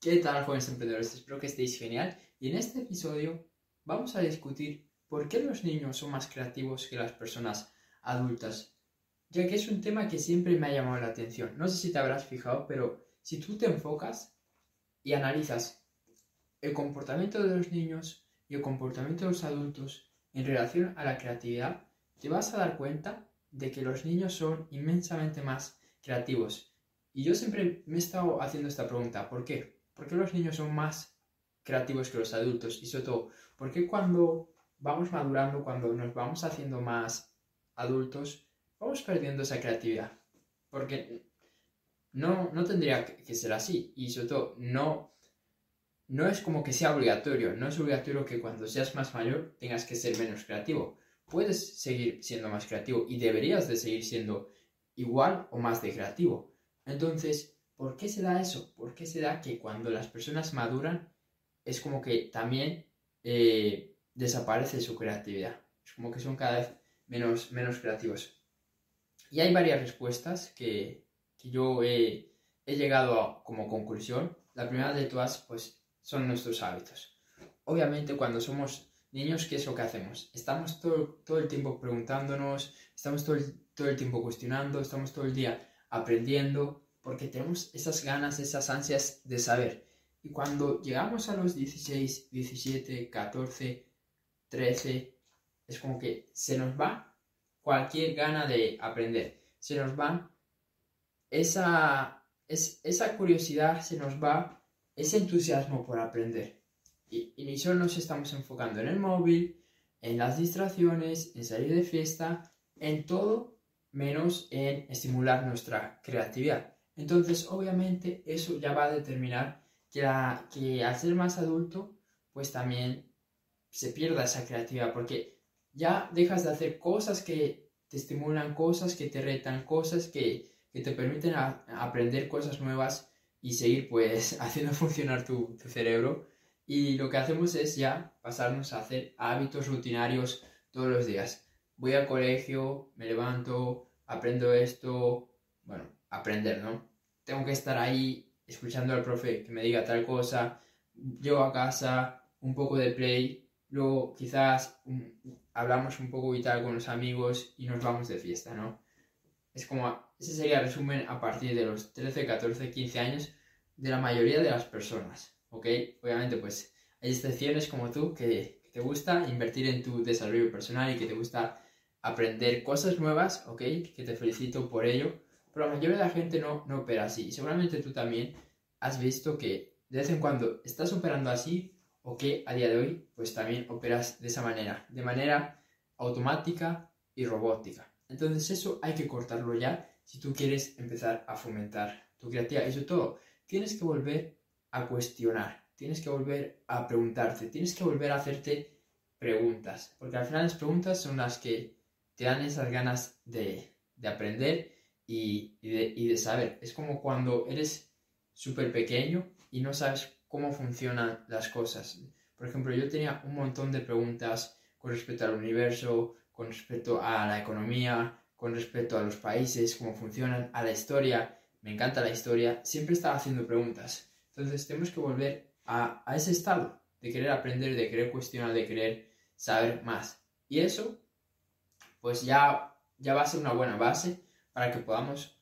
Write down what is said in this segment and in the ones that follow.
¿Qué tal, jóvenes emprendedores? Espero que estéis genial. Y en este episodio vamos a discutir por qué los niños son más creativos que las personas adultas, ya que es un tema que siempre me ha llamado la atención. No sé si te habrás fijado, pero si tú te enfocas y analizas el comportamiento de los niños y el comportamiento de los adultos en relación a la creatividad, te vas a dar cuenta de que los niños son inmensamente más creativos. Y yo siempre me he estado haciendo esta pregunta, ¿por qué? ¿Por qué los niños son más creativos que los adultos? Y sobre todo, ¿por qué cuando vamos madurando, cuando nos vamos haciendo más adultos, vamos perdiendo esa creatividad? Porque no, no tendría que ser así. Y sobre todo, no, no es como que sea obligatorio. No es obligatorio que cuando seas más mayor tengas que ser menos creativo. Puedes seguir siendo más creativo y deberías de seguir siendo igual o más de creativo. Entonces, ¿por qué se da eso? ¿Por qué se da que cuando las personas maduran es como que también eh, desaparece su creatividad? Es como que son cada vez menos, menos creativos. Y hay varias respuestas que, que yo he, llegado a, como conclusión. La primera de todas, pues, son nuestros hábitos. Obviamente, cuando somos niños, ¿qué es lo que hacemos? Estamos todo, todo el tiempo preguntándonos, estamos todo todo el tiempo cuestionando, estamos todo el día aprendiendo, porque tenemos esas ganas, esas ansias de saber. Y cuando llegamos a los 16, 17, 14, 13, es como que se nos va cualquier gana de aprender. Se nos va esa, es, esa curiosidad, se nos va ese entusiasmo por aprender. Y, y solo nos estamos enfocando en el móvil, en las distracciones, en salir de fiesta, en todo menos en estimular nuestra creatividad. Entonces, obviamente, eso ya va a determinar que, que al ser más adulto, pues también se pierda esa creatividad, porque ya dejas de hacer cosas que te estimulan, cosas que te retan, cosas que, te permiten aprender cosas nuevas y seguir pues haciendo funcionar tu, tu cerebro. Y lo que hacemos es ya pasarnos a hacer hábitos rutinarios todos los días voy al colegio, me levanto, aprendo esto, bueno, aprender, ¿no? Tengo que estar ahí escuchando al profe que me diga tal cosa, llego a casa, un poco de play, luego quizás hablamos un poco y tal con los amigos y nos vamos de fiesta, ¿no? Es como, ese sería el resumen a partir de los 13, 14, 15 años de la mayoría de las personas, ¿ok? Obviamente, pues hay excepciones como tú que, que te gusta invertir en tu desarrollo personal y que te gusta aprender cosas nuevas, ¿ok? Que te felicito por ello, pero la mayoría de la gente no, no opera así. Y seguramente tú también has visto que de vez en cuando estás operando así o que a día de hoy pues también operas de esa manera, de manera automática y robótica. Entonces eso hay que cortarlo ya si tú quieres empezar a fomentar tu creatividad. Y sobre todo, tienes que volver a cuestionar, tienes que volver a preguntarte, tienes que volver a hacerte preguntas, porque al final las preguntas son las que te dan esas ganas de, aprender y, de, saber. Es como cuando eres súper pequeño y no sabes cómo funcionan las cosas. Por ejemplo, yo tenía un montón de preguntas con respecto al universo, con respecto a la economía, con respecto a los países, cómo funcionan, a la historia. Me encanta la historia. Siempre estaba haciendo preguntas. Entonces tenemos que volver a, a ese estado de querer aprender, de querer cuestionar, de querer saber más. Y eso pues ya, ya va a ser una buena base para que podamos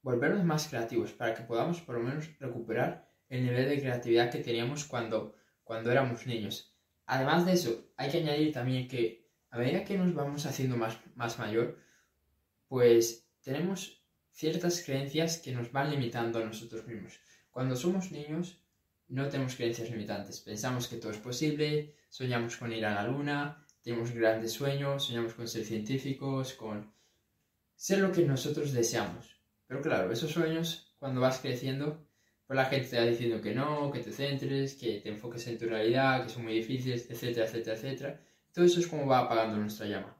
volvernos más creativos, para que podamos por lo menos recuperar el nivel de creatividad que teníamos cuando, cuando éramos niños. Además de eso, hay que añadir también que a medida que nos vamos haciendo más, más mayor, pues tenemos ciertas creencias que nos van limitando a nosotros mismos. Cuando somos niños no tenemos creencias limitantes, pensamos que todo es posible, soñamos con ir a la luna, tenemos grandes sueños, soñamos con ser científicos, con ser lo que nosotros deseamos. Pero claro, esos sueños, cuando vas creciendo, pues la gente te va diciendo que no, que te centres, que te enfoques en tu realidad, que son muy difíciles, etcétera, etcétera, etcétera. Todo eso es como va apagando nuestra llama.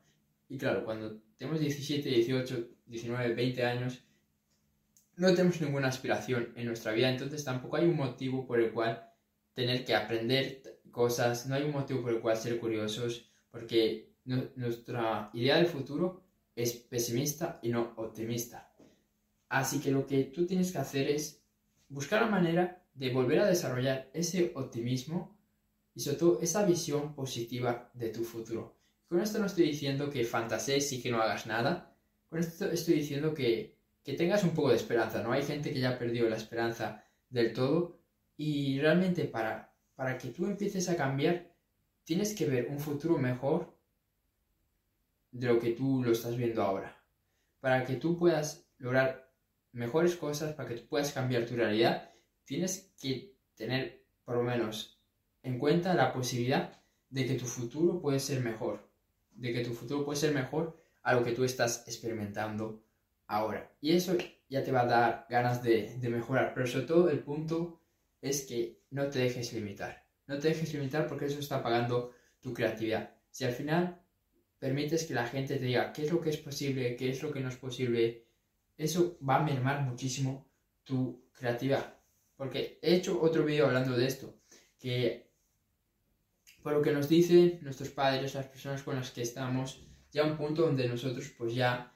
Y claro, cuando tenemos 17, 18, 19, 20 años, no tenemos ninguna aspiración en nuestra vida, entonces tampoco hay un motivo por el cual tener que aprender cosas, no hay un motivo por el cual ser curiosos, porque nuestra idea del futuro es pesimista y no optimista. Así que lo que tú tienes que hacer es buscar la manera de volver a desarrollar ese optimismo y sobre todo esa visión positiva de tu futuro. Con esto no estoy diciendo que fantasees y que no hagas nada, con esto estoy diciendo que, que tengas un poco de esperanza, ¿no? Hay gente que ya ha perdido la esperanza del todo y realmente para, para que tú empieces a cambiar tienes que ver un futuro mejor de lo que tú lo estás viendo ahora. Para que tú puedas lograr mejores cosas, para que tú puedas cambiar tu realidad, tienes que tener por lo menos en cuenta la posibilidad de que tu futuro puede ser mejor, de que tu futuro puede ser mejor a lo que tú estás experimentando ahora. Y eso ya te va a dar ganas de, mejorar, pero sobre todo el punto es que no te dejes limitar. No te dejes limitar porque eso está apagando tu creatividad. Si al final permites que la gente te diga qué es lo que es posible, qué es lo que no es posible, eso va a mermar muchísimo tu creatividad. Porque he hecho otro vídeo hablando de esto, que por lo que nos dicen nuestros padres, las personas con las que estamos, ya un punto donde nosotros pues ya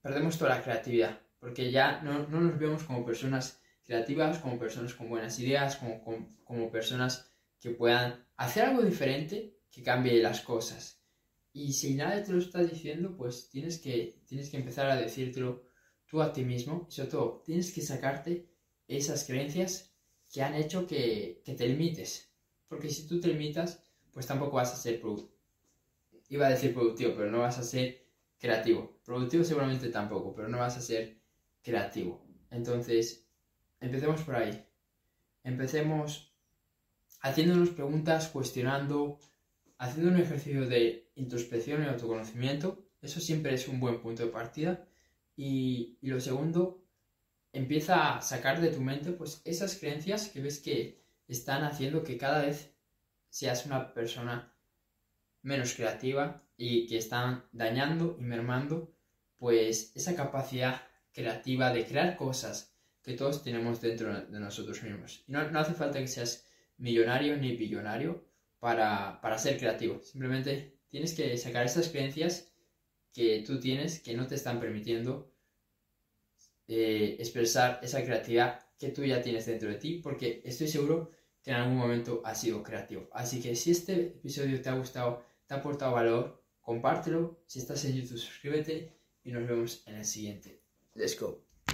perdemos toda la creatividad, porque ya no, nos vemos como personas creativas, como personas con buenas ideas, como, como personas que puedan hacer algo diferente que cambie las cosas. Y si nadie te lo está diciendo, pues tienes que, tienes que empezar a decírtelo tú a ti mismo. Y sobre todo, tienes que sacarte esas creencias que han hecho que, que te limites. Porque si tú te limitas, pues tampoco vas a ser productivo. Iba a decir productivo, pero no vas a ser creativo. Productivo seguramente tampoco, pero no vas a ser creativo. Entonces, empecemos por ahí. Empecemos haciéndonos preguntas, cuestionando, haciendo un ejercicio de introspección y autoconocimiento. Eso siempre es un buen punto de partida. Y, lo segundo, empieza a sacar de tu mente pues esas creencias que ves que están haciendo que cada vez seas una persona menos creativa y que están dañando y mermando pues esa capacidad creativa de crear cosas que todos tenemos dentro de nosotros mismos. No, no hace falta que seas millonario ni billonario para, ser creativo. Simplemente tienes que sacar esas creencias que tú tienes que no te están permitiendo eh, expresar esa creatividad que tú ya tienes dentro de ti, porque estoy seguro que en algún momento has sido creativo. Así que si este episodio te ha gustado, te ha aportado valor, compártelo. Si estás en YouTube, suscríbete y nos vemos en el siguiente. Let's go.